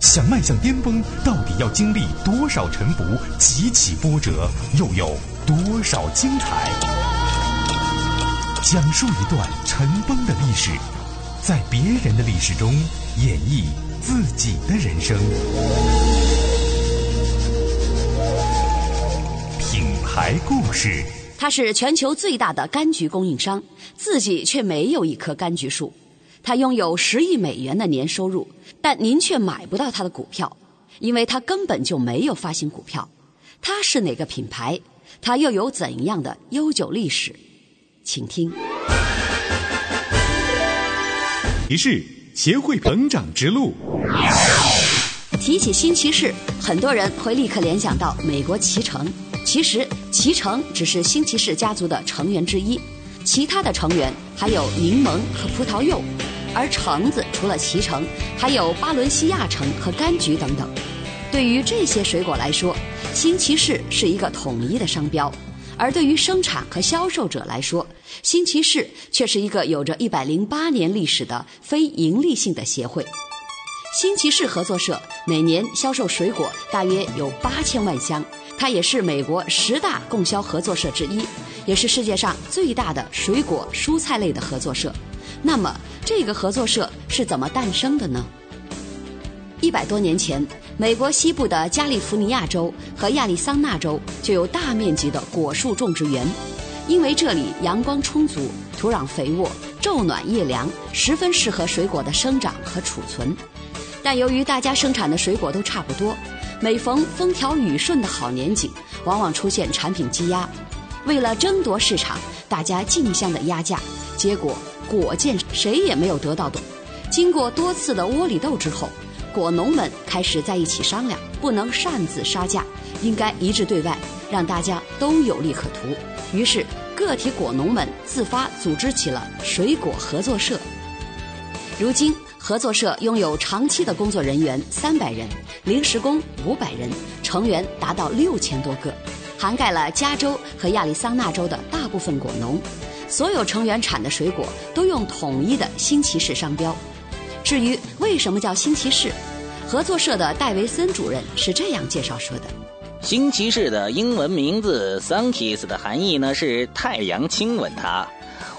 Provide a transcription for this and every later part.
想迈向巅峰，到底要经历多少沉浮、几起波折，又有多少精彩？讲述一段尘封的历史，在别人的历史中演绎自己的人生。品牌故事。它是全球最大的柑橘供应商，自己却没有一棵柑橘树。它拥有十亿美元的年收入，但您却买不到他的股票，因为他根本就没有发行股票。他是哪个品牌？他又有怎样的悠久历史？请听。提示：协会成长之路。提起新骑士，很多人会立刻联想到美国骑乘。其实，骑乘只是新骑士家族的成员之一，其他的成员还有柠檬和葡萄柚。而橙子除了脐橙，还有巴伦西亚橙和柑橘等等。对于这些水果来说，新奇士是一个统一的商标；而对于生产和销售者来说，新奇士却是一个有着一百零八年历史的非盈利性的协会。新奇士合作社每年销售水果大约有八千万箱，它也是美国十大供销合作社之一，也是世界上最大的水果蔬菜类的合作社。那么，这个合作社是怎么诞生的呢？一百多年前，美国西部的加利福尼亚州和亚利桑那州就有大面积的果树种植园，因为这里阳光充足、土壤肥沃、昼暖夜凉，十分适合水果的生长和储存。但由于大家生产的水果都差不多，每逢风调雨顺的好年景，往往出现产品积压。为了争夺市场，大家竞相的压价，结果。果贱谁也没有得到懂。经过多次的窝里斗之后，果农们开始在一起商量，不能擅自杀价，应该一致对外，让大家都有利可图。于是，个体果农们自发组织起了水果合作社。如今，合作社拥有长期的工作人员三百人，临时工五百人，成员达到六千多个，涵盖了加州和亚利桑那州的大部分果农。所有成员产的水果都用统一的新奇士商标。至于为什么叫新奇士，合作社的戴维森主任是这样介绍说的：新奇士的英文名字 “Sunkist” 的含义呢是太阳亲吻它。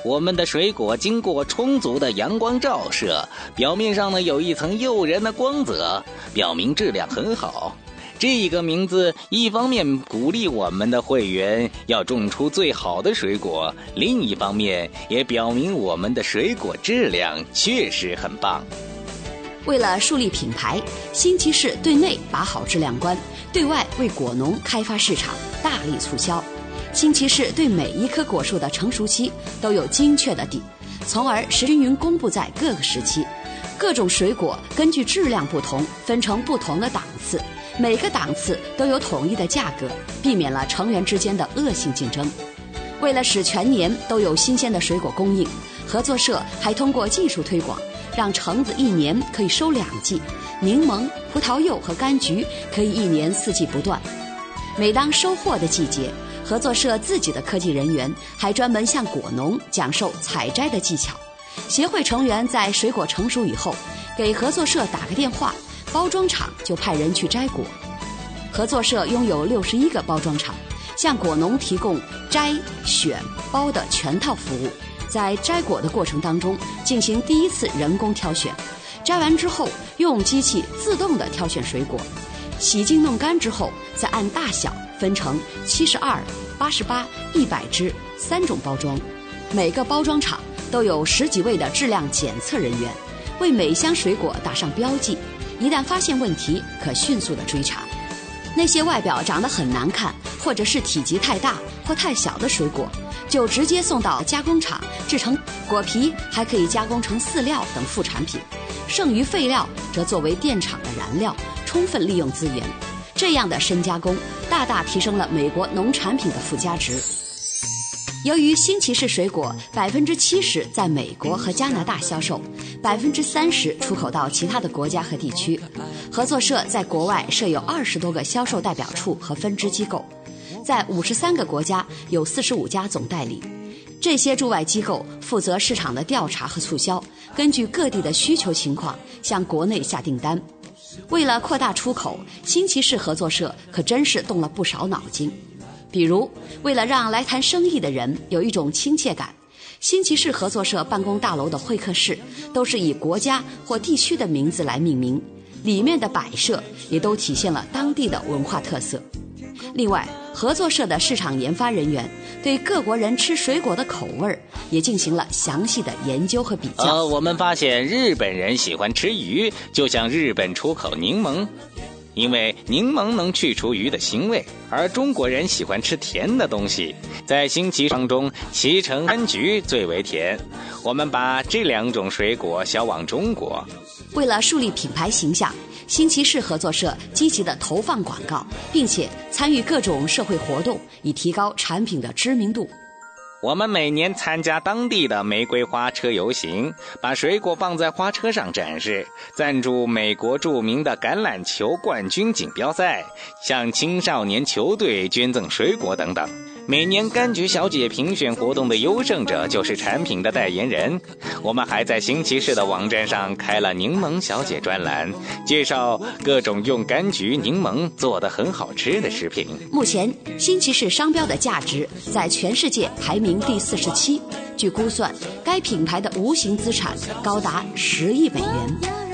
我们的水果经过充足的阳光照射，表面上呢有一层诱人的光泽，表明质量很好。这个名字一方面鼓励我们的会员要种出最好的水果，另一方面也表明我们的水果质量确实很棒。为了树立品牌，新奇士对内把好质量关，对外为果农开发市场，大力促销。新奇士对每一棵果树的成熟期都有精确的底，从而实均匀公布在各个时期。各种水果根据质量不同，分成不同的档次。每个档次都有统一的价格，避免了成员之间的恶性竞争。为了使全年都有新鲜的水果供应，合作社还通过技术推广，让橙子一年可以收两季，柠檬、葡萄柚和柑橘可以一年四季不断。每当收获的季节，合作社自己的科技人员还专门向果农讲授采摘的技巧。协会成员在水果成熟以后，给合作社打个电话。包装厂就派人去摘果，合作社拥有六十一个包装厂，向果农提供摘、选、包的全套服务。在摘果的过程当中，进行第一次人工挑选，摘完之后用机器自动的挑选水果，洗净弄干之后，再按大小分成七十二、八十八、一百只三种包装。每个包装厂都有十几位的质量检测人员，为每箱水果打上标记。一旦发现问题，可迅速的追查。那些外表长得很难看，或者是体积太大或太小的水果，就直接送到加工厂制成果皮，还可以加工成饲料等副产品。剩余废料则作为电厂的燃料，充分利用资源。这样的深加工，大大提升了美国农产品的附加值。由于新奇士水果百分之七十在美国和加拿大销售，百分之三十出口到其他的国家和地区，合作社在国外设有二十多个销售代表处和分支机构，在五十三个国家有四十五家总代理。这些驻外机构负责市场的调查和促销，根据各地的需求情况向国内下订单。为了扩大出口，新奇士合作社可真是动了不少脑筋。比如，为了让来谈生意的人有一种亲切感，新奇士合作社办公大楼的会客室都是以国家或地区的名字来命名，里面的摆设也都体现了当地的文化特色。另外，合作社的市场研发人员对各国人吃水果的口味也进行了详细的研究和比较。呃，我们发现日本人喜欢吃鱼，就像日本出口柠檬。因为柠檬能去除鱼的腥味，而中国人喜欢吃甜的东西，在新奇当中，脐橙柑橘最为甜。我们把这两种水果销往中国。为了树立品牌形象，新奇士合作社积极的投放广告，并且参与各种社会活动，以提高产品的知名度。我们每年参加当地的玫瑰花车游行，把水果放在花车上展示；赞助美国著名的橄榄球冠军锦标赛，向青少年球队捐赠水果等等。每年柑橘小姐评选活动的优胜者就是产品的代言人。我们还在新奇士的网站上开了柠檬小姐专栏，介绍各种用柑橘、柠檬做的很好吃的食品。目前，新奇士商标的价值在全世界排名第四十七。据估算，该品牌的无形资产高达十亿美元。